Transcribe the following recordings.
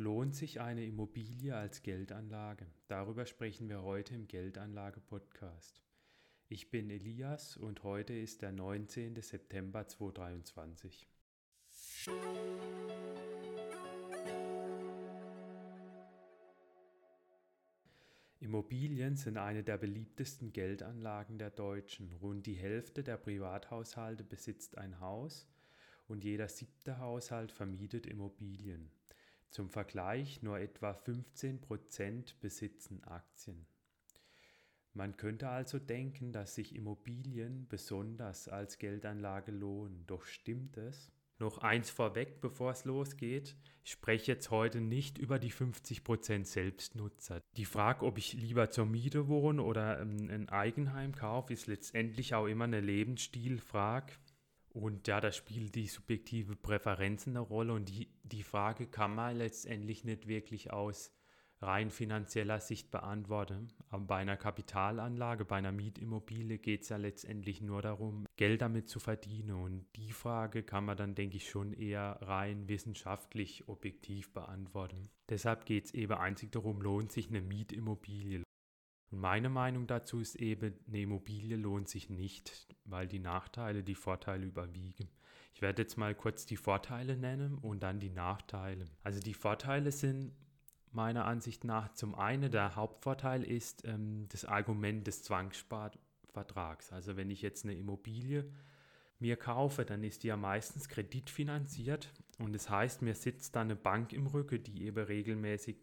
Lohnt sich eine Immobilie als Geldanlage? Darüber sprechen wir heute im Geldanlage-Podcast. Ich bin Elias und heute ist der 19. September 2023. Immobilien sind eine der beliebtesten Geldanlagen der Deutschen. Rund die Hälfte der Privathaushalte besitzt ein Haus und jeder siebte Haushalt vermietet Immobilien. Zum Vergleich, nur etwa 15 Prozent besitzen Aktien. Man könnte also denken, dass sich Immobilien besonders als Geldanlage lohnen. Doch stimmt es? Noch eins vorweg, bevor es losgeht. Ich spreche jetzt heute nicht über die 50% Selbstnutzer. Die Frage, ob ich lieber zur Miete wohne oder ähm, ein Eigenheim kaufe, ist letztendlich auch immer eine Lebensstilfrage. Und ja, da spielt die subjektive Präferenz eine Rolle und die, die Frage kann man letztendlich nicht wirklich aus rein finanzieller Sicht beantworten. Aber bei einer Kapitalanlage, bei einer Mietimmobilie geht es ja letztendlich nur darum, Geld damit zu verdienen. Und die Frage kann man dann, denke ich, schon eher rein wissenschaftlich objektiv beantworten. Deshalb geht es eben einzig darum, lohnt sich eine Mietimmobilie. Und meine Meinung dazu ist eben, eine Immobilie lohnt sich nicht, weil die Nachteile die Vorteile überwiegen. Ich werde jetzt mal kurz die Vorteile nennen und dann die Nachteile. Also die Vorteile sind meiner Ansicht nach zum einen, der Hauptvorteil ist ähm, das Argument des Zwangssparvertrags. Also wenn ich jetzt eine Immobilie mir kaufe, dann ist die ja meistens kreditfinanziert und das heißt, mir sitzt da eine Bank im Rücken, die eben regelmäßig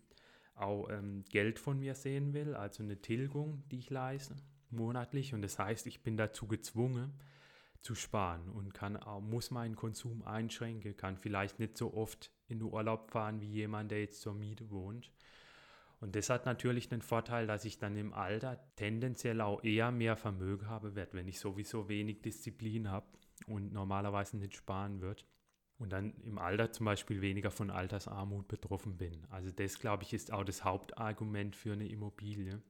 auch ähm, Geld von mir sehen will, also eine Tilgung, die ich leiste monatlich. Und das heißt, ich bin dazu gezwungen zu sparen und kann muss meinen Konsum einschränken, kann vielleicht nicht so oft in den Urlaub fahren wie jemand, der jetzt zur Miete wohnt. Und das hat natürlich den Vorteil, dass ich dann im Alter tendenziell auch eher mehr Vermögen habe werde, wenn ich sowieso wenig Disziplin habe und normalerweise nicht sparen würde und dann im Alter zum Beispiel weniger von Altersarmut betroffen bin. Also das, glaube ich, ist auch das Hauptargument für eine Immobilie.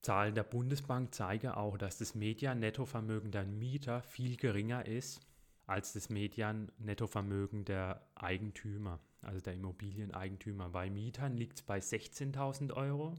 Zahlen der Bundesbank zeigen auch, dass das Median-Nettovermögen der Mieter viel geringer ist als das Median-Nettovermögen der Eigentümer, also der Immobilieneigentümer. Bei Mietern liegt es bei 16.000 Euro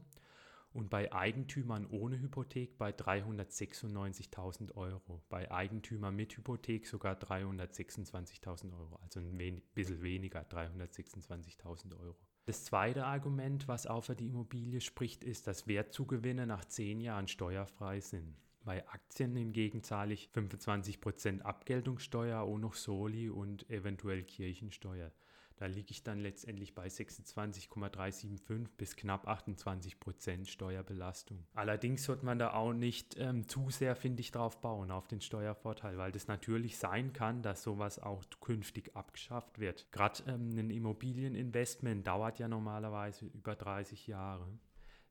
und bei Eigentümern ohne Hypothek bei 396.000 Euro. Bei Eigentümern mit Hypothek sogar 326.000 Euro, also ein wen bisschen weniger, 326.000 Euro. Das zweite Argument, was auch für die Immobilie spricht, ist, dass Wertzugewinne nach zehn Jahren steuerfrei sind. Bei Aktien hingegen zahle ich 25% Abgeltungssteuer, auch noch Soli und eventuell Kirchensteuer. Da liege ich dann letztendlich bei 26,375 bis knapp 28 Prozent Steuerbelastung. Allerdings sollte man da auch nicht ähm, zu sehr, finde ich, drauf bauen, auf den Steuervorteil, weil das natürlich sein kann, dass sowas auch künftig abgeschafft wird. Gerade ähm, ein Immobilieninvestment dauert ja normalerweise über 30 Jahre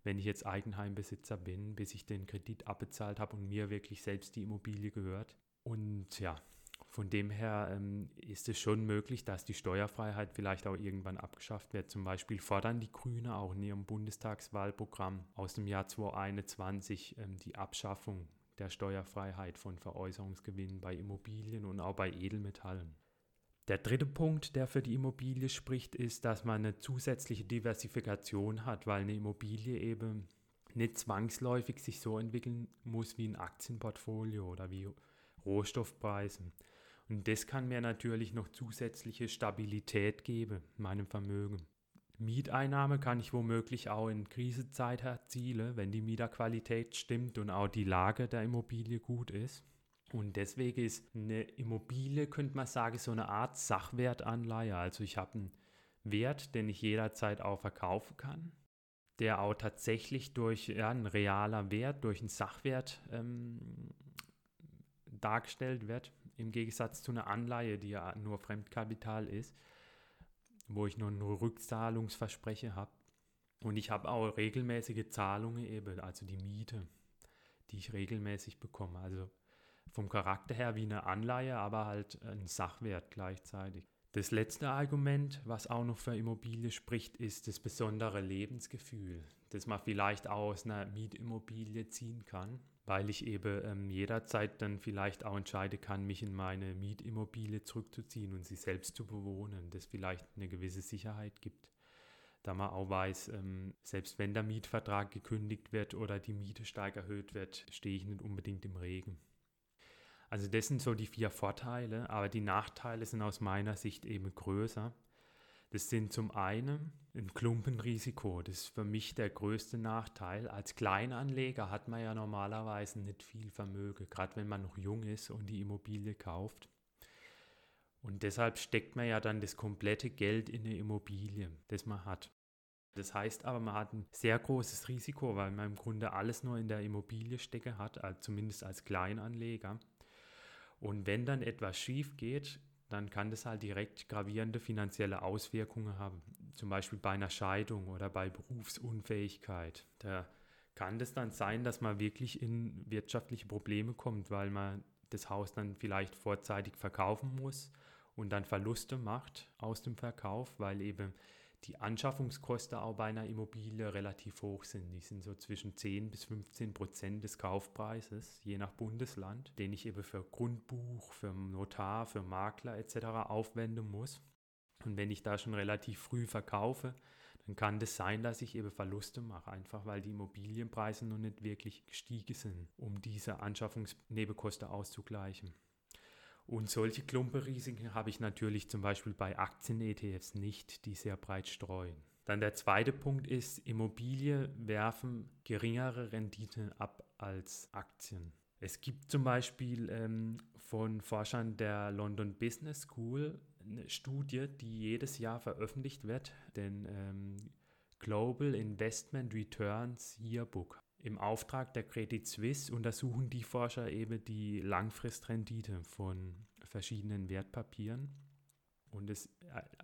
wenn ich jetzt Eigenheimbesitzer bin, bis ich den Kredit abbezahlt habe und mir wirklich selbst die Immobilie gehört. Und ja, von dem her ähm, ist es schon möglich, dass die Steuerfreiheit vielleicht auch irgendwann abgeschafft wird. Zum Beispiel fordern die Grünen auch in ihrem Bundestagswahlprogramm aus dem Jahr 2021 ähm, die Abschaffung der Steuerfreiheit von Veräußerungsgewinnen bei Immobilien und auch bei Edelmetallen. Der dritte Punkt, der für die Immobilie spricht, ist, dass man eine zusätzliche Diversifikation hat, weil eine Immobilie eben nicht zwangsläufig sich so entwickeln muss wie ein Aktienportfolio oder wie Rohstoffpreisen. Und das kann mir natürlich noch zusätzliche Stabilität geben, meinem Vermögen. Mieteinnahme kann ich womöglich auch in Krisenzeit erzielen, wenn die Mieterqualität stimmt und auch die Lage der Immobilie gut ist. Und deswegen ist eine Immobilie, könnte man sagen, so eine Art Sachwertanleihe. Also ich habe einen Wert, den ich jederzeit auch verkaufen kann, der auch tatsächlich durch ja, einen realer Wert, durch einen Sachwert ähm, dargestellt wird, im Gegensatz zu einer Anleihe, die ja nur Fremdkapital ist, wo ich nur ein Rückzahlungsversprechen habe. Und ich habe auch regelmäßige Zahlungen eben, also die Miete, die ich regelmäßig bekomme. Also vom Charakter her wie eine Anleihe, aber halt ein Sachwert gleichzeitig. Das letzte Argument, was auch noch für Immobilie spricht, ist das besondere Lebensgefühl, das man vielleicht auch aus einer Mietimmobilie ziehen kann weil ich eben ähm, jederzeit dann vielleicht auch entscheiden kann, mich in meine Mietimmobilie zurückzuziehen und sie selbst zu bewohnen, das vielleicht eine gewisse Sicherheit gibt. da man auch weiß, ähm, selbst wenn der Mietvertrag gekündigt wird oder die Miete stark erhöht wird, stehe ich nicht unbedingt im Regen. Also das sind so die vier Vorteile, aber die Nachteile sind aus meiner Sicht eben größer. Das sind zum einen ein Klumpenrisiko. Das ist für mich der größte Nachteil. Als Kleinanleger hat man ja normalerweise nicht viel Vermögen, gerade wenn man noch jung ist und die Immobilie kauft. Und deshalb steckt man ja dann das komplette Geld in eine Immobilie, das man hat. Das heißt aber, man hat ein sehr großes Risiko, weil man im Grunde alles nur in der Immobilie stecke hat, zumindest als Kleinanleger. Und wenn dann etwas schief geht, dann kann das halt direkt gravierende finanzielle Auswirkungen haben. Zum Beispiel bei einer Scheidung oder bei Berufsunfähigkeit. Da kann das dann sein, dass man wirklich in wirtschaftliche Probleme kommt, weil man das Haus dann vielleicht vorzeitig verkaufen muss und dann Verluste macht aus dem Verkauf, weil eben die Anschaffungskosten auch bei einer Immobilie relativ hoch sind. Die sind so zwischen 10 bis 15 Prozent des Kaufpreises, je nach Bundesland, den ich eben für Grundbuch, für Notar, für Makler etc. aufwenden muss. Und wenn ich da schon relativ früh verkaufe, dann kann das sein, dass ich eben Verluste mache, einfach weil die Immobilienpreise noch nicht wirklich gestiegen sind, um diese Anschaffungsnebenkosten auszugleichen. Und solche Klumpenrisiken habe ich natürlich zum Beispiel bei Aktien-ETFs nicht, die sehr breit streuen. Dann der zweite Punkt ist, Immobilien werfen geringere Renditen ab als Aktien. Es gibt zum Beispiel ähm, von Forschern der London Business School eine Studie, die jedes Jahr veröffentlicht wird, den ähm, Global Investment Returns Yearbook. Im Auftrag der Credit Suisse untersuchen die Forscher eben die Langfristrendite von verschiedenen Wertpapieren. Und das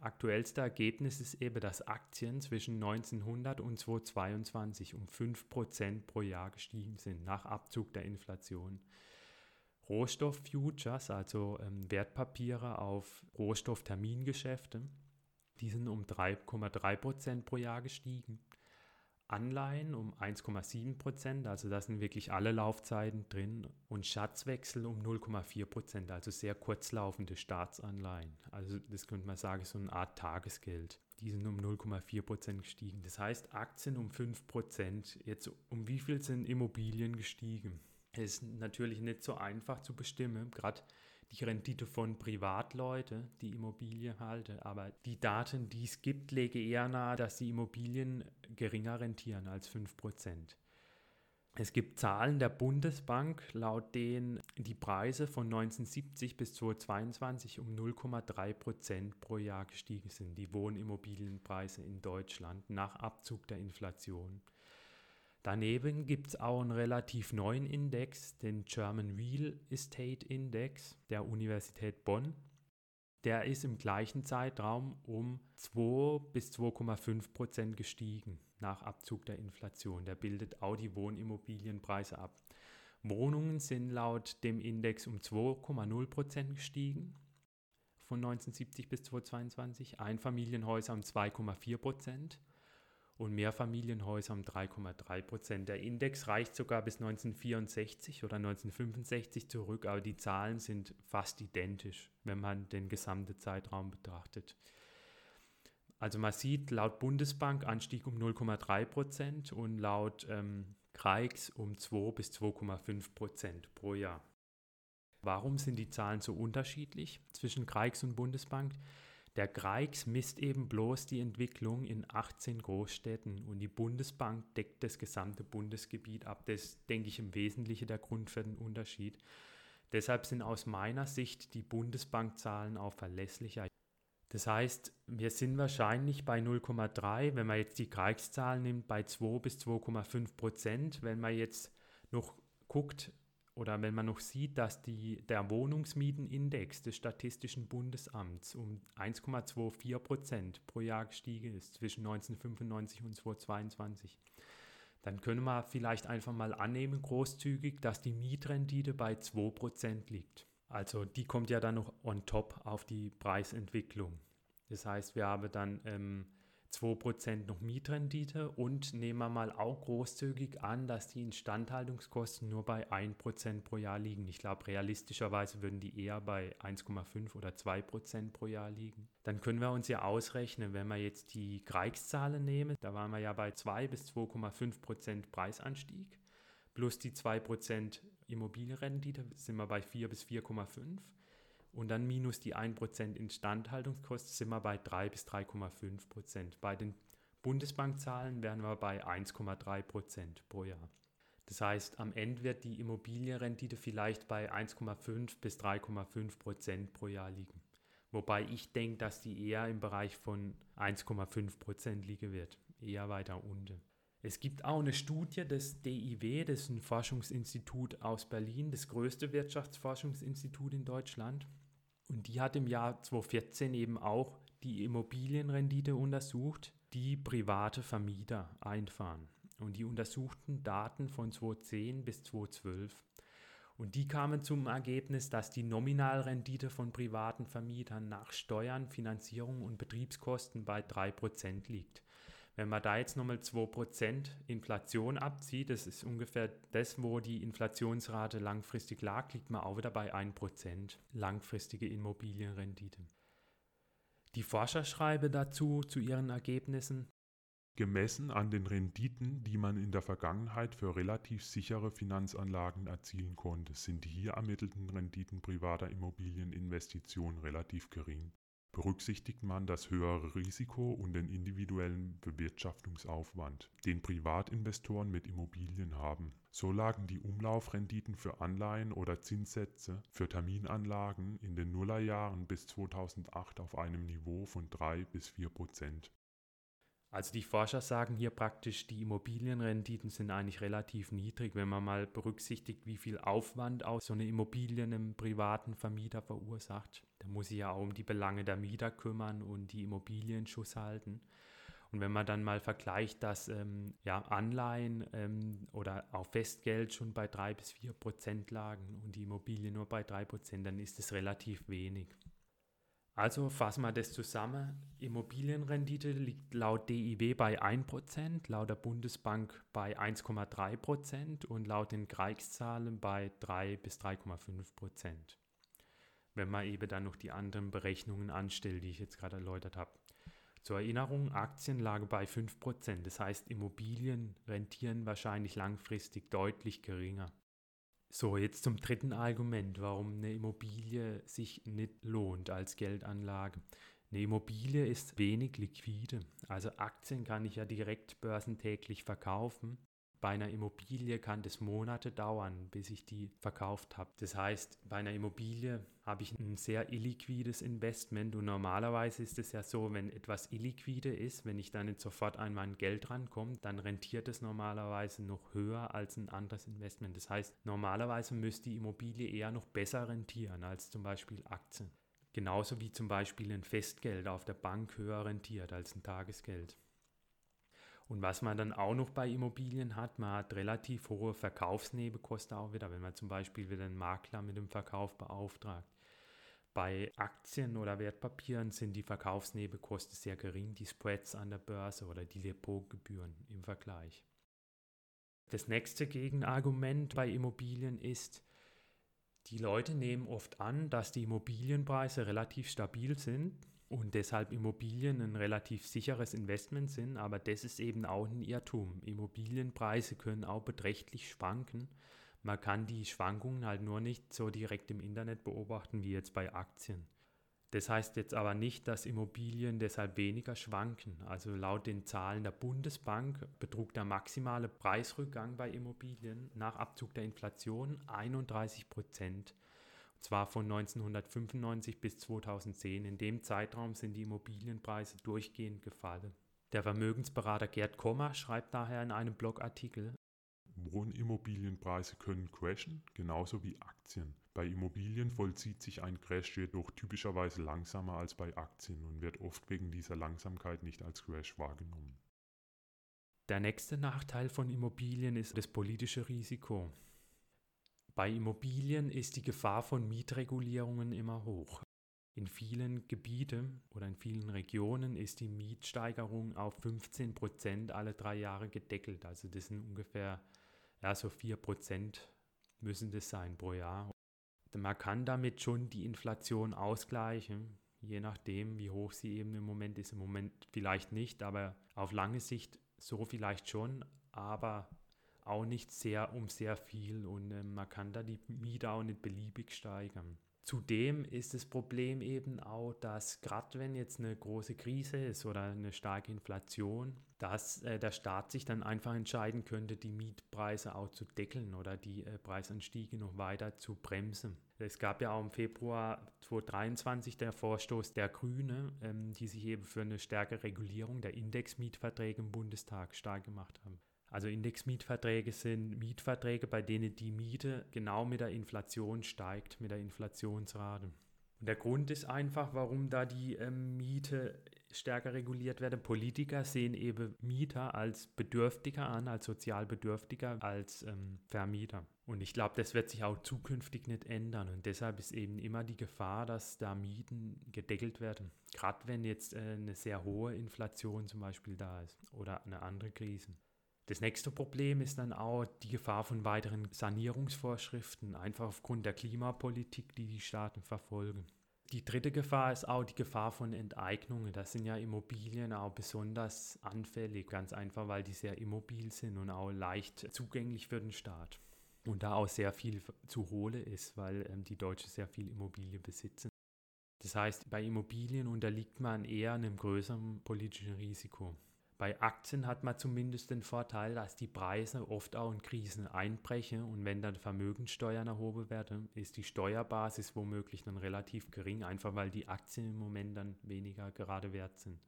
aktuellste Ergebnis ist eben, dass Aktien zwischen 1900 und 2022 um 5% pro Jahr gestiegen sind, nach Abzug der Inflation. Rohstofffutures, also ähm, Wertpapiere auf Rohstofftermingeschäfte, die sind um 3,3% pro Jahr gestiegen. Anleihen um 1,7 Prozent, also da sind wirklich alle Laufzeiten drin und Schatzwechsel um 0,4 Prozent, also sehr kurzlaufende Staatsanleihen. Also das könnte man sagen, so eine Art Tagesgeld. Die sind um 0,4 Prozent gestiegen. Das heißt Aktien um 5 Prozent. Jetzt um wie viel sind Immobilien gestiegen? Es ist natürlich nicht so einfach zu bestimmen, gerade die Rendite von Privatleuten, die Immobilien halten. Aber die Daten, die es gibt, legen eher nahe, dass die Immobilien geringer rentieren als 5%. Es gibt Zahlen der Bundesbank, laut denen die Preise von 1970 bis 2022 um 0,3% pro Jahr gestiegen sind, die Wohnimmobilienpreise in Deutschland nach Abzug der Inflation. Daneben gibt es auch einen relativ neuen Index, den German Real Estate Index der Universität Bonn. Der ist im gleichen Zeitraum um 2 bis 2,5 Prozent gestiegen nach Abzug der Inflation. Der bildet auch die Wohnimmobilienpreise ab. Wohnungen sind laut dem Index um 2,0 Prozent gestiegen von 1970 bis 2022, Einfamilienhäuser um 2,4 Prozent und Mehrfamilienhäuser um 3,3 Prozent. Der Index reicht sogar bis 1964 oder 1965 zurück, aber die Zahlen sind fast identisch, wenn man den gesamten Zeitraum betrachtet. Also man sieht laut Bundesbank Anstieg um 0,3 Prozent und laut ähm, Kreix um 2 bis 2,5 Prozent pro Jahr. Warum sind die Zahlen so unterschiedlich zwischen Kreix und Bundesbank? Der Greix misst eben bloß die Entwicklung in 18 Großstädten und die Bundesbank deckt das gesamte Bundesgebiet ab. Das denke ich im Wesentlichen der Grund für den Unterschied. Deshalb sind aus meiner Sicht die Bundesbankzahlen auch verlässlicher. Das heißt, wir sind wahrscheinlich bei 0,3, wenn man jetzt die Kriegszahl nimmt, bei 2 bis 2,5 Prozent. Wenn man jetzt noch guckt, oder wenn man noch sieht, dass die, der Wohnungsmietenindex des Statistischen Bundesamts um 1,24 Prozent pro Jahr gestiegen ist zwischen 1995 und 2022, dann können wir vielleicht einfach mal annehmen, großzügig, dass die Mietrendite bei 2 Prozent liegt. Also die kommt ja dann noch on top auf die Preisentwicklung. Das heißt, wir haben dann ähm, 2% noch Mietrendite und nehmen wir mal auch großzügig an, dass die Instandhaltungskosten nur bei 1% pro Jahr liegen. Ich glaube, realistischerweise würden die eher bei 1,5 oder 2% pro Jahr liegen. Dann können wir uns ja ausrechnen, wenn wir jetzt die Kreikszahlen nehmen, da waren wir ja bei 2 bis 2,5% Preisanstieg, plus die 2% Immobilienrendite sind wir bei 4 bis 4,5 und dann minus die 1% Instandhaltungskosten sind wir bei 3 bis 3,5%. Bei den Bundesbankzahlen wären wir bei 1,3% pro Jahr. Das heißt, am Ende wird die Immobilienrendite vielleicht bei 1,5 bis 3,5% pro Jahr liegen. Wobei ich denke, dass die eher im Bereich von 1,5% liegen wird, eher weiter unten. Es gibt auch eine Studie des DIW, das ist ein Forschungsinstitut aus Berlin, das größte Wirtschaftsforschungsinstitut in Deutschland. Und die hat im Jahr 2014 eben auch die Immobilienrendite untersucht, die private Vermieter einfahren. Und die untersuchten Daten von 2010 bis 2012. Und die kamen zum Ergebnis, dass die Nominalrendite von privaten Vermietern nach Steuern, Finanzierung und Betriebskosten bei 3% liegt. Wenn man da jetzt nochmal 2% Inflation abzieht, das ist ungefähr das, wo die Inflationsrate langfristig lag, liegt man auch wieder bei 1% langfristige Immobilienrendite. Die Forscher schreiben dazu zu ihren Ergebnissen, Gemessen an den Renditen, die man in der Vergangenheit für relativ sichere Finanzanlagen erzielen konnte, sind die hier ermittelten Renditen privater Immobilieninvestitionen relativ gering berücksichtigt man das höhere Risiko und den individuellen Bewirtschaftungsaufwand, den Privatinvestoren mit Immobilien haben. So lagen die Umlaufrenditen für Anleihen oder Zinssätze für Terminanlagen in den Nullerjahren bis 2008 auf einem Niveau von 3 bis 4 Prozent. Also die Forscher sagen hier praktisch, die Immobilienrenditen sind eigentlich relativ niedrig, wenn man mal berücksichtigt, wie viel Aufwand auch so eine Immobilie einem privaten Vermieter verursacht. Da muss sich ja auch um die Belange der Mieter kümmern und die Immobilien Schuss halten. Und wenn man dann mal vergleicht, dass ähm, ja, Anleihen ähm, oder auch Festgeld schon bei drei bis vier Prozent lagen und die Immobilie nur bei drei Prozent, dann ist es relativ wenig. Also fassen wir das zusammen. Immobilienrendite liegt laut DIW bei 1%, laut der Bundesbank bei 1,3% und laut den Kreikszahlen bei 3 bis 3,5%. Wenn man eben dann noch die anderen Berechnungen anstellt, die ich jetzt gerade erläutert habe. Zur Erinnerung, Aktien lagen bei 5%, das heißt Immobilien rentieren wahrscheinlich langfristig deutlich geringer. So, jetzt zum dritten Argument, warum eine Immobilie sich nicht lohnt als Geldanlage. Eine Immobilie ist wenig liquide. Also Aktien kann ich ja direkt börsentäglich verkaufen bei einer Immobilie kann das Monate dauern, bis ich die verkauft habe. Das heißt, bei einer Immobilie habe ich ein sehr illiquides Investment und normalerweise ist es ja so, wenn etwas illiquide ist, wenn ich dann nicht sofort an mein Geld rankomme, dann rentiert es normalerweise noch höher als ein anderes Investment. Das heißt, normalerweise müsste die Immobilie eher noch besser rentieren als zum Beispiel Aktien. Genauso wie zum Beispiel ein Festgeld auf der Bank höher rentiert als ein Tagesgeld. Und was man dann auch noch bei Immobilien hat, man hat relativ hohe Verkaufsnebenkosten auch wieder, wenn man zum Beispiel wieder einen Makler mit dem Verkauf beauftragt. Bei Aktien oder Wertpapieren sind die Verkaufsnebenkosten sehr gering, die Spreads an der Börse oder die Depotgebühren im Vergleich. Das nächste Gegenargument bei Immobilien ist, die Leute nehmen oft an, dass die Immobilienpreise relativ stabil sind und deshalb Immobilien ein relativ sicheres Investment sind, aber das ist eben auch ein Irrtum. Immobilienpreise können auch beträchtlich schwanken. Man kann die Schwankungen halt nur nicht so direkt im Internet beobachten wie jetzt bei Aktien. Das heißt jetzt aber nicht, dass Immobilien deshalb weniger schwanken. Also laut den Zahlen der Bundesbank betrug der maximale Preisrückgang bei Immobilien nach Abzug der Inflation 31 Prozent zwar von 1995 bis 2010. In dem Zeitraum sind die Immobilienpreise durchgehend gefallen. Der Vermögensberater Gerd Kommer schreibt daher in einem Blogartikel, Wohnimmobilienpreise können crashen, genauso wie Aktien. Bei Immobilien vollzieht sich ein Crash jedoch typischerweise langsamer als bei Aktien und wird oft wegen dieser Langsamkeit nicht als Crash wahrgenommen. Der nächste Nachteil von Immobilien ist das politische Risiko. Bei Immobilien ist die Gefahr von Mietregulierungen immer hoch. In vielen Gebieten oder in vielen Regionen ist die Mietsteigerung auf 15 Prozent alle drei Jahre gedeckelt. Also das sind ungefähr ja, so 4 Prozent müssen das sein pro Jahr. Man kann damit schon die Inflation ausgleichen, je nachdem, wie hoch sie eben im Moment ist. Im Moment vielleicht nicht, aber auf lange Sicht so vielleicht schon, aber auch nicht sehr um sehr viel und äh, man kann da die Miete auch nicht beliebig steigern. Zudem ist das Problem eben auch, dass gerade wenn jetzt eine große Krise ist oder eine starke Inflation, dass äh, der Staat sich dann einfach entscheiden könnte, die Mietpreise auch zu deckeln oder die äh, Preisanstiege noch weiter zu bremsen. Es gab ja auch im Februar 2023 der Vorstoß der Grüne, ähm, die sich eben für eine stärkere Regulierung der Indexmietverträge im Bundestag stark gemacht haben. Also Indexmietverträge sind Mietverträge, bei denen die Miete genau mit der Inflation steigt, mit der Inflationsrate. Und der Grund ist einfach, warum da die ähm, Miete stärker reguliert werden. Politiker sehen eben Mieter als Bedürftiger an, als sozial Bedürftiger, als ähm, Vermieter. Und ich glaube, das wird sich auch zukünftig nicht ändern. Und deshalb ist eben immer die Gefahr, dass da Mieten gedeckelt werden. Gerade wenn jetzt äh, eine sehr hohe Inflation zum Beispiel da ist oder eine andere Krise. Das nächste Problem ist dann auch die Gefahr von weiteren Sanierungsvorschriften, einfach aufgrund der Klimapolitik, die die Staaten verfolgen. Die dritte Gefahr ist auch die Gefahr von Enteignungen. Da sind ja Immobilien auch besonders anfällig, ganz einfach, weil die sehr immobil sind und auch leicht zugänglich für den Staat. Und da auch sehr viel zu holen ist, weil ähm, die Deutschen sehr viel Immobilie besitzen. Das heißt, bei Immobilien unterliegt man eher einem größeren politischen Risiko. Bei Aktien hat man zumindest den Vorteil, dass die Preise oft auch in Krisen einbrechen und wenn dann Vermögenssteuern erhoben werden, ist die Steuerbasis womöglich dann relativ gering, einfach weil die Aktien im Moment dann weniger gerade wert sind.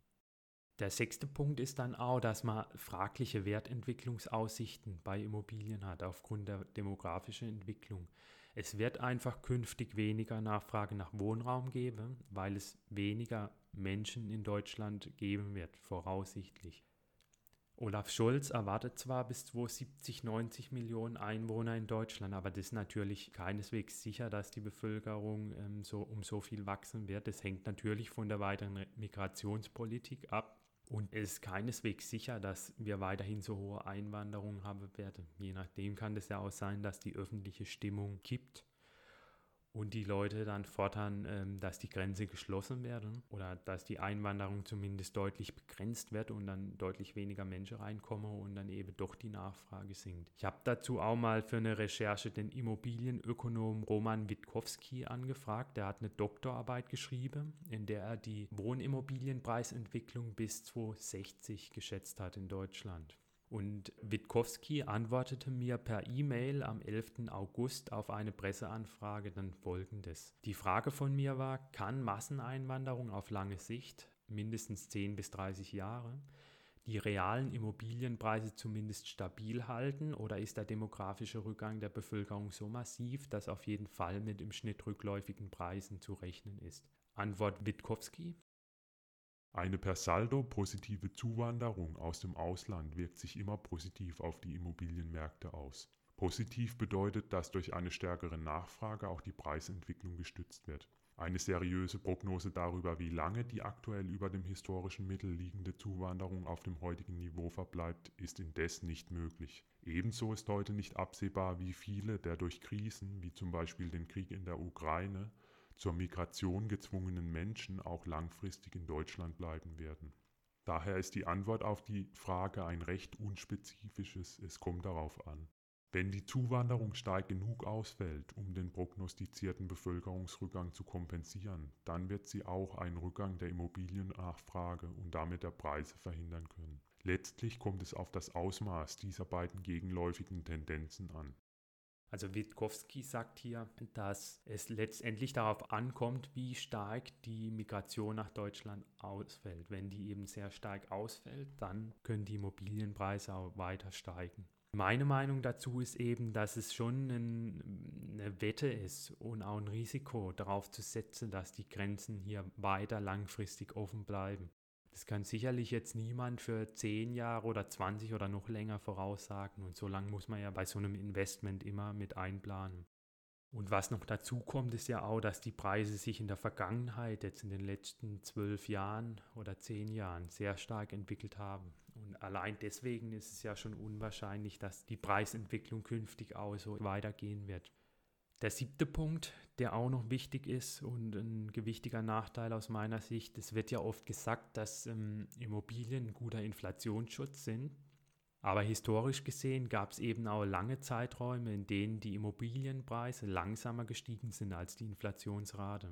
Der sechste Punkt ist dann auch, dass man fragliche Wertentwicklungsaussichten bei Immobilien hat aufgrund der demografischen Entwicklung. Es wird einfach künftig weniger Nachfrage nach Wohnraum geben, weil es weniger Menschen in Deutschland geben wird, voraussichtlich. Olaf Scholz erwartet zwar bis 2070 90 Millionen Einwohner in Deutschland, aber das ist natürlich keineswegs sicher, dass die Bevölkerung ähm, so, um so viel wachsen wird. Das hängt natürlich von der weiteren Migrationspolitik ab. Und es ist keineswegs sicher, dass wir weiterhin so hohe Einwanderung haben werden. Je nachdem kann es ja auch sein, dass die öffentliche Stimmung kippt und die Leute dann fordern, ähm, dass die Grenze geschlossen werden oder dass die Einwanderung zumindest deutlich begrenzt wird und dann deutlich weniger Menschen reinkommen und dann eben doch die Nachfrage sinkt. Ich habe dazu auch mal für eine Recherche den Immobilienökonom Roman Witkowski angefragt. Der hat eine Doktorarbeit geschrieben, in der er die Wohnimmobilienpreisentwicklung bis 2060 geschätzt hat in Deutschland. Und Witkowski antwortete mir per E-Mail am 11. August auf eine Presseanfrage dann folgendes. Die Frage von mir war, kann Masseneinwanderung auf lange Sicht, mindestens 10 bis 30 Jahre, die realen Immobilienpreise zumindest stabil halten oder ist der demografische Rückgang der Bevölkerung so massiv, dass auf jeden Fall mit im Schnitt rückläufigen Preisen zu rechnen ist? Antwort Witkowski, eine per Saldo positive Zuwanderung aus dem Ausland wirkt sich immer positiv auf die Immobilienmärkte aus. Positiv bedeutet, dass durch eine stärkere Nachfrage auch die Preisentwicklung gestützt wird. Eine seriöse Prognose darüber, wie lange die aktuell über dem historischen Mittel liegende Zuwanderung auf dem heutigen Niveau verbleibt, ist indes nicht möglich. Ebenso ist heute nicht absehbar, wie viele der durch Krisen, wie zum Beispiel den Krieg in der Ukraine, zur Migration gezwungenen Menschen auch langfristig in Deutschland bleiben werden. Daher ist die Antwort auf die Frage ein recht unspezifisches, es kommt darauf an. Wenn die Zuwanderung stark genug ausfällt, um den prognostizierten Bevölkerungsrückgang zu kompensieren, dann wird sie auch einen Rückgang der Immobiliennachfrage und damit der Preise verhindern können. Letztlich kommt es auf das Ausmaß dieser beiden gegenläufigen Tendenzen an. Also Witkowski sagt hier, dass es letztendlich darauf ankommt, wie stark die Migration nach Deutschland ausfällt. Wenn die eben sehr stark ausfällt, dann können die Immobilienpreise auch weiter steigen. Meine Meinung dazu ist eben, dass es schon ein, eine Wette ist und auch ein Risiko darauf zu setzen, dass die Grenzen hier weiter langfristig offen bleiben. Das kann sicherlich jetzt niemand für 10 Jahre oder 20 oder noch länger voraussagen. Und so lange muss man ja bei so einem Investment immer mit einplanen. Und was noch dazu kommt, ist ja auch, dass die Preise sich in der Vergangenheit, jetzt in den letzten zwölf Jahren oder zehn Jahren, sehr stark entwickelt haben. Und allein deswegen ist es ja schon unwahrscheinlich, dass die Preisentwicklung künftig auch so weitergehen wird. Der siebte Punkt, der auch noch wichtig ist und ein gewichtiger Nachteil aus meiner Sicht, es wird ja oft gesagt, dass ähm, Immobilien ein guter Inflationsschutz sind. Aber historisch gesehen gab es eben auch lange Zeiträume, in denen die Immobilienpreise langsamer gestiegen sind als die Inflationsrate.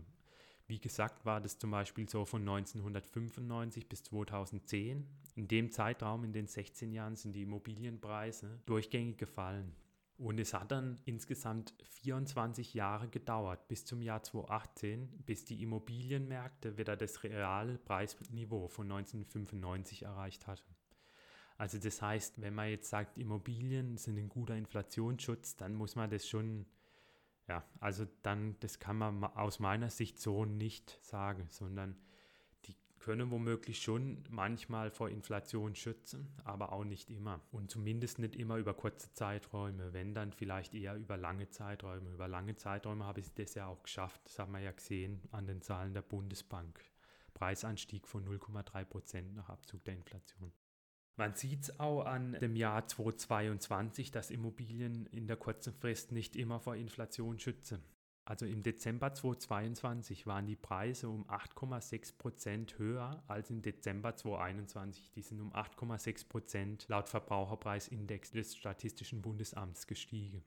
Wie gesagt, war das zum Beispiel so von 1995 bis 2010. In dem Zeitraum, in den 16 Jahren, sind die Immobilienpreise durchgängig gefallen. Und es hat dann insgesamt 24 Jahre gedauert, bis zum Jahr 2018, bis die Immobilienmärkte wieder das reale Preisniveau von 1995 erreicht hatten. Also das heißt, wenn man jetzt sagt, Immobilien sind ein guter Inflationsschutz, dann muss man das schon, ja, also dann, das kann man aus meiner Sicht so nicht sagen, sondern können womöglich schon manchmal vor Inflation schützen, aber auch nicht immer. Und zumindest nicht immer über kurze Zeiträume, wenn dann vielleicht eher über lange Zeiträume. Über lange Zeiträume habe ich das ja auch geschafft, das haben wir ja gesehen an den Zahlen der Bundesbank. Preisanstieg von 0,3 Prozent nach Abzug der Inflation. Man sieht es auch an dem Jahr 2022, dass Immobilien in der kurzen Frist nicht immer vor Inflation schützen. Also im Dezember 2022 waren die Preise um 8,6 Prozent höher als im Dezember 2021. Die sind um 8,6 Prozent laut Verbraucherpreisindex des Statistischen Bundesamts gestiegen.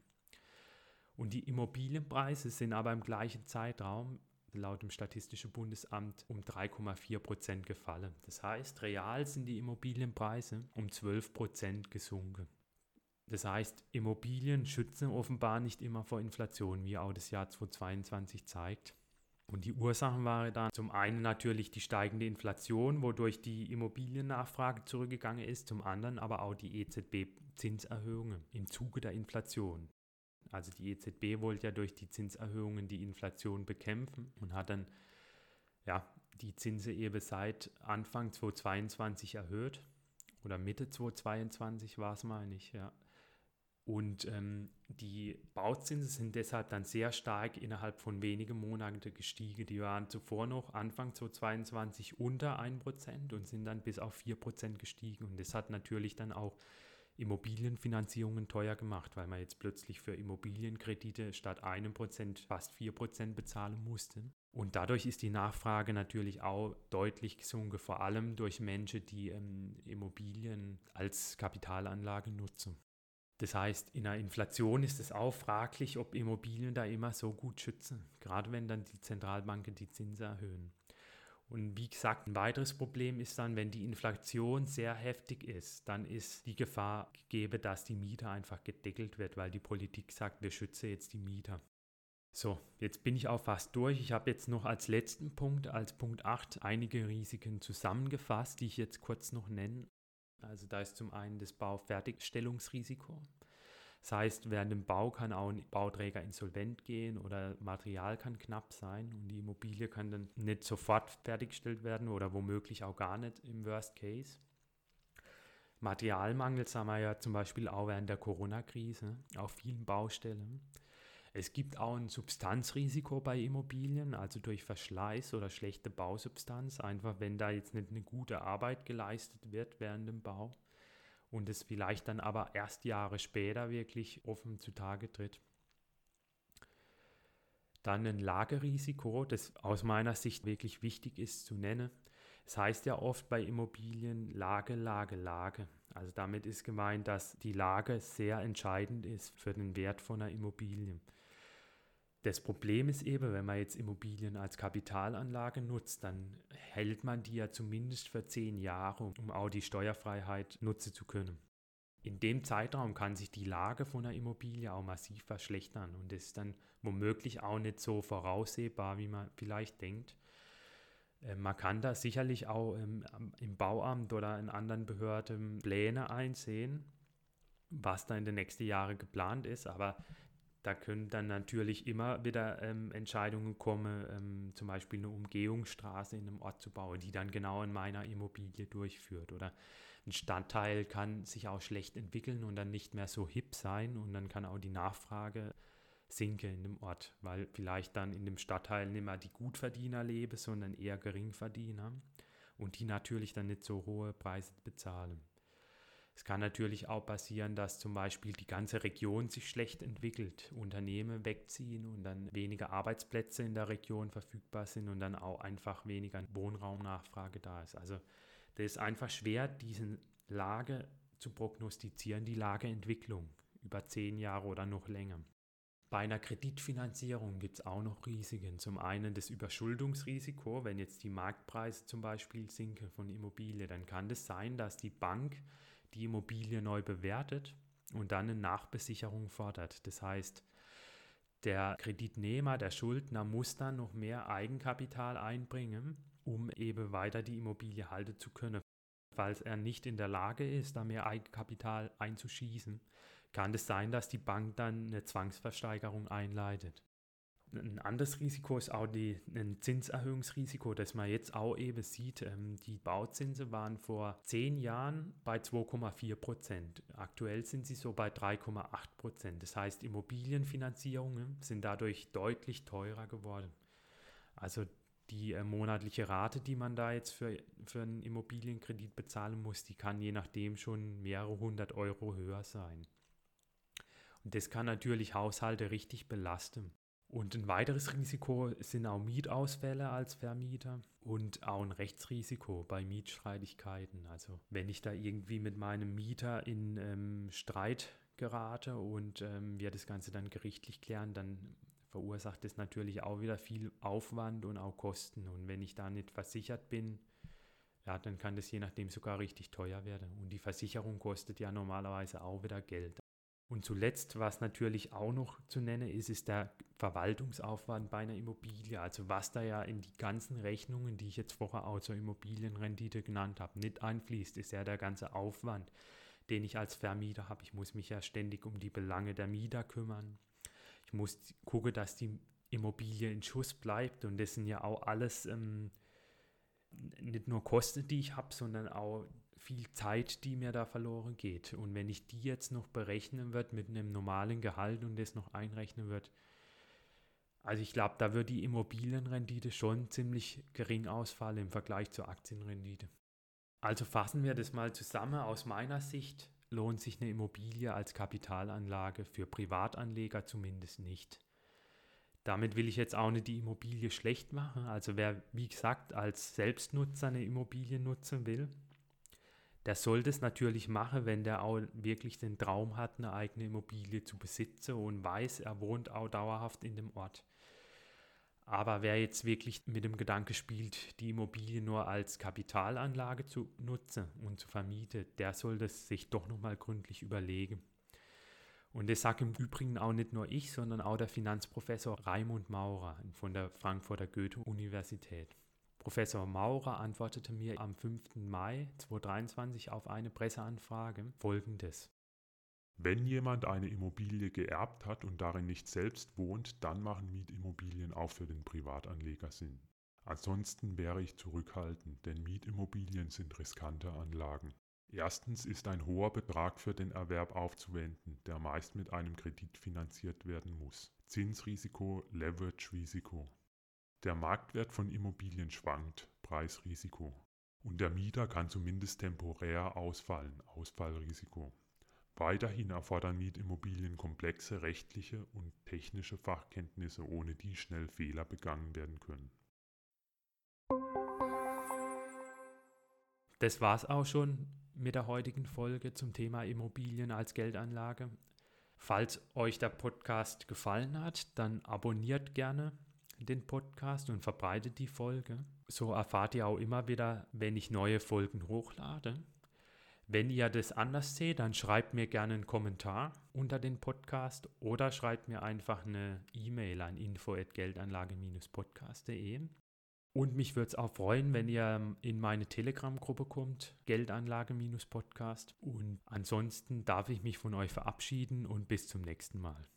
Und die Immobilienpreise sind aber im gleichen Zeitraum laut dem Statistischen Bundesamt um 3,4 Prozent gefallen. Das heißt, real sind die Immobilienpreise um 12 Prozent gesunken. Das heißt, Immobilien schützen offenbar nicht immer vor Inflation, wie auch das Jahr 2022 zeigt. Und die Ursachen waren dann zum einen natürlich die steigende Inflation, wodurch die Immobiliennachfrage zurückgegangen ist, zum anderen aber auch die EZB-Zinserhöhungen im Zuge der Inflation. Also die EZB wollte ja durch die Zinserhöhungen die Inflation bekämpfen und hat dann ja, die Zinse eben seit Anfang 2022 erhöht oder Mitte 2022 war es, meine ich, ja. Und ähm, die Bauzinsen sind deshalb dann sehr stark innerhalb von wenigen Monaten gestiegen. Die waren zuvor noch Anfang 2022 unter 1% und sind dann bis auf 4% gestiegen. Und das hat natürlich dann auch Immobilienfinanzierungen teuer gemacht, weil man jetzt plötzlich für Immobilienkredite statt einem Prozent fast vier Prozent bezahlen musste. Und dadurch ist die Nachfrage natürlich auch deutlich gesunken, vor allem durch Menschen, die ähm, Immobilien als Kapitalanlage nutzen. Das heißt, in einer Inflation ist es auch fraglich, ob Immobilien da immer so gut schützen, gerade wenn dann die Zentralbanken die Zinsen erhöhen. Und wie gesagt, ein weiteres Problem ist dann, wenn die Inflation sehr heftig ist, dann ist die Gefahr gegeben, dass die Mieter einfach gedeckelt wird, weil die Politik sagt, wir schützen jetzt die Mieter. So, jetzt bin ich auch fast durch. Ich habe jetzt noch als letzten Punkt, als Punkt 8, einige Risiken zusammengefasst, die ich jetzt kurz noch nenne. Also da ist zum einen das Baufertigstellungsrisiko. Das heißt, während dem Bau kann auch ein Bauträger insolvent gehen oder Material kann knapp sein und die Immobilie kann dann nicht sofort fertiggestellt werden oder womöglich auch gar nicht im Worst Case. Materialmangel sagen wir ja zum Beispiel auch während der Corona-Krise auf vielen Baustellen. Es gibt auch ein Substanzrisiko bei Immobilien, also durch Verschleiß oder schlechte Bausubstanz, einfach wenn da jetzt nicht eine gute Arbeit geleistet wird während dem Bau und es vielleicht dann aber erst Jahre später wirklich offen zutage tritt. Dann ein Lagerisiko, das aus meiner Sicht wirklich wichtig ist zu nennen. Es heißt ja oft bei Immobilien Lage, Lage, Lage. Also damit ist gemeint, dass die Lage sehr entscheidend ist für den Wert von einer Immobilie. Das Problem ist eben, wenn man jetzt Immobilien als Kapitalanlage nutzt, dann hält man die ja zumindest für zehn Jahre, um auch die Steuerfreiheit nutzen zu können. In dem Zeitraum kann sich die Lage von einer Immobilie auch massiv verschlechtern und ist dann womöglich auch nicht so voraussehbar, wie man vielleicht denkt. Äh, man kann da sicherlich auch im, im Bauamt oder in anderen Behörden Pläne einsehen, was da in den nächsten Jahren geplant ist, aber da können dann natürlich immer wieder ähm, Entscheidungen kommen, ähm, zum Beispiel eine Umgehungsstraße in einem Ort zu bauen, die dann genau in meiner Immobilie durchführt. Oder ein Stadtteil kann sich auch schlecht entwickeln und dann nicht mehr so hip sein und dann kann auch die Nachfrage sinke in dem Ort, weil vielleicht dann in dem Stadtteil nicht mehr die Gutverdiener leben, sondern eher Geringverdiener und die natürlich dann nicht so hohe Preise bezahlen. Es kann natürlich auch passieren, dass zum Beispiel die ganze Region sich schlecht entwickelt, Unternehmen wegziehen und dann weniger Arbeitsplätze in der Region verfügbar sind und dann auch einfach weniger Wohnraumnachfrage da ist. Also das ist einfach schwer, diese Lage zu prognostizieren, die Lageentwicklung über zehn Jahre oder noch länger. Bei einer Kreditfinanzierung gibt es auch noch Risiken. Zum einen das Überschuldungsrisiko, wenn jetzt die Marktpreise zum Beispiel sinken von Immobilien, dann kann es das sein, dass die Bank die Immobilie neu bewertet und dann eine Nachbesicherung fordert. Das heißt, der Kreditnehmer, der Schuldner muss dann noch mehr Eigenkapital einbringen, um eben weiter die Immobilie halten zu können. Falls er nicht in der Lage ist, da mehr Eigenkapital einzuschießen, kann es sein, dass die Bank dann eine Zwangsversteigerung einleitet. Ein anderes Risiko ist auch die, ein Zinserhöhungsrisiko, das man jetzt auch eben sieht. Ähm, die Bauzinsen waren vor zehn Jahren bei 2,4 Prozent. Aktuell sind sie so bei 3,8 Prozent. Das heißt, Immobilienfinanzierungen sind dadurch deutlich teurer geworden. Also die äh, monatliche Rate, die man da jetzt für, für einen Immobilienkredit bezahlen muss, die kann je nachdem schon mehrere hundert Euro höher sein. Und das kann natürlich Haushalte richtig belasten. Und ein weiteres Risiko sind auch Mietausfälle als Vermieter und auch ein Rechtsrisiko bei Mietstreitigkeiten. Also wenn ich da irgendwie mit meinem Mieter in ähm, Streit gerate und ähm, wir das Ganze dann gerichtlich klären, dann verursacht das natürlich auch wieder viel Aufwand und auch Kosten. Und wenn ich da nicht versichert bin, ja, dann kann das je nachdem sogar richtig teuer werden. Und die Versicherung kostet ja normalerweise auch wieder Geld. Und zuletzt, was natürlich auch noch zu nennen ist, ist der Verwaltungsaufwand bei einer Immobilie. Also was da ja in die ganzen Rechnungen, die ich jetzt vorher auch zur Immobilienrendite genannt habe, nicht einfließt, ist ja der ganze Aufwand, den ich als Vermieter habe. Ich muss mich ja ständig um die Belange der Mieter kümmern. Ich muss gucken, dass die Immobilie in Schuss bleibt. Und das sind ja auch alles ähm, nicht nur Kosten, die ich habe, sondern auch viel Zeit, die mir da verloren geht. Und wenn ich die jetzt noch berechnen wird mit einem normalen Gehalt und das noch einrechnen wird, also ich glaube, da wird die Immobilienrendite schon ziemlich gering ausfallen im Vergleich zur Aktienrendite. Also fassen wir das mal zusammen. Aus meiner Sicht lohnt sich eine Immobilie als Kapitalanlage für Privatanleger zumindest nicht. Damit will ich jetzt auch nicht die Immobilie schlecht machen. Also wer, wie gesagt, als Selbstnutzer eine Immobilie nutzen will, der soll das natürlich machen, wenn der auch wirklich den Traum hat, eine eigene Immobilie zu besitzen und weiß, er wohnt auch dauerhaft in dem Ort. Aber wer jetzt wirklich mit dem Gedanke spielt, die Immobilie nur als Kapitalanlage zu nutzen und zu vermieten, der soll das sich doch nochmal gründlich überlegen. Und das sage im Übrigen auch nicht nur ich, sondern auch der Finanzprofessor Raimund Maurer von der Frankfurter Goethe-Universität. Professor Maurer antwortete mir am 5. Mai 2023 auf eine Presseanfrage folgendes. Wenn jemand eine Immobilie geerbt hat und darin nicht selbst wohnt, dann machen Mietimmobilien auch für den Privatanleger Sinn. Ansonsten wäre ich zurückhaltend, denn Mietimmobilien sind riskante Anlagen. Erstens ist ein hoher Betrag für den Erwerb aufzuwenden, der meist mit einem Kredit finanziert werden muss. Zinsrisiko, Leverage-Risiko. Der Marktwert von Immobilien schwankt, Preisrisiko. Und der Mieter kann zumindest temporär ausfallen, Ausfallrisiko. Weiterhin erfordern Mietimmobilien komplexe rechtliche und technische Fachkenntnisse, ohne die schnell Fehler begangen werden können. Das war's auch schon mit der heutigen Folge zum Thema Immobilien als Geldanlage. Falls euch der Podcast gefallen hat, dann abonniert gerne den Podcast und verbreitet die Folge. So erfahrt ihr auch immer wieder, wenn ich neue Folgen hochlade. Wenn ihr das anders seht, dann schreibt mir gerne einen Kommentar unter den Podcast oder schreibt mir einfach eine E-Mail an info@geldanlage-podcast.de. Und mich würde es auch freuen, wenn ihr in meine Telegram-Gruppe kommt, Geldanlage-Podcast. Und ansonsten darf ich mich von euch verabschieden und bis zum nächsten Mal.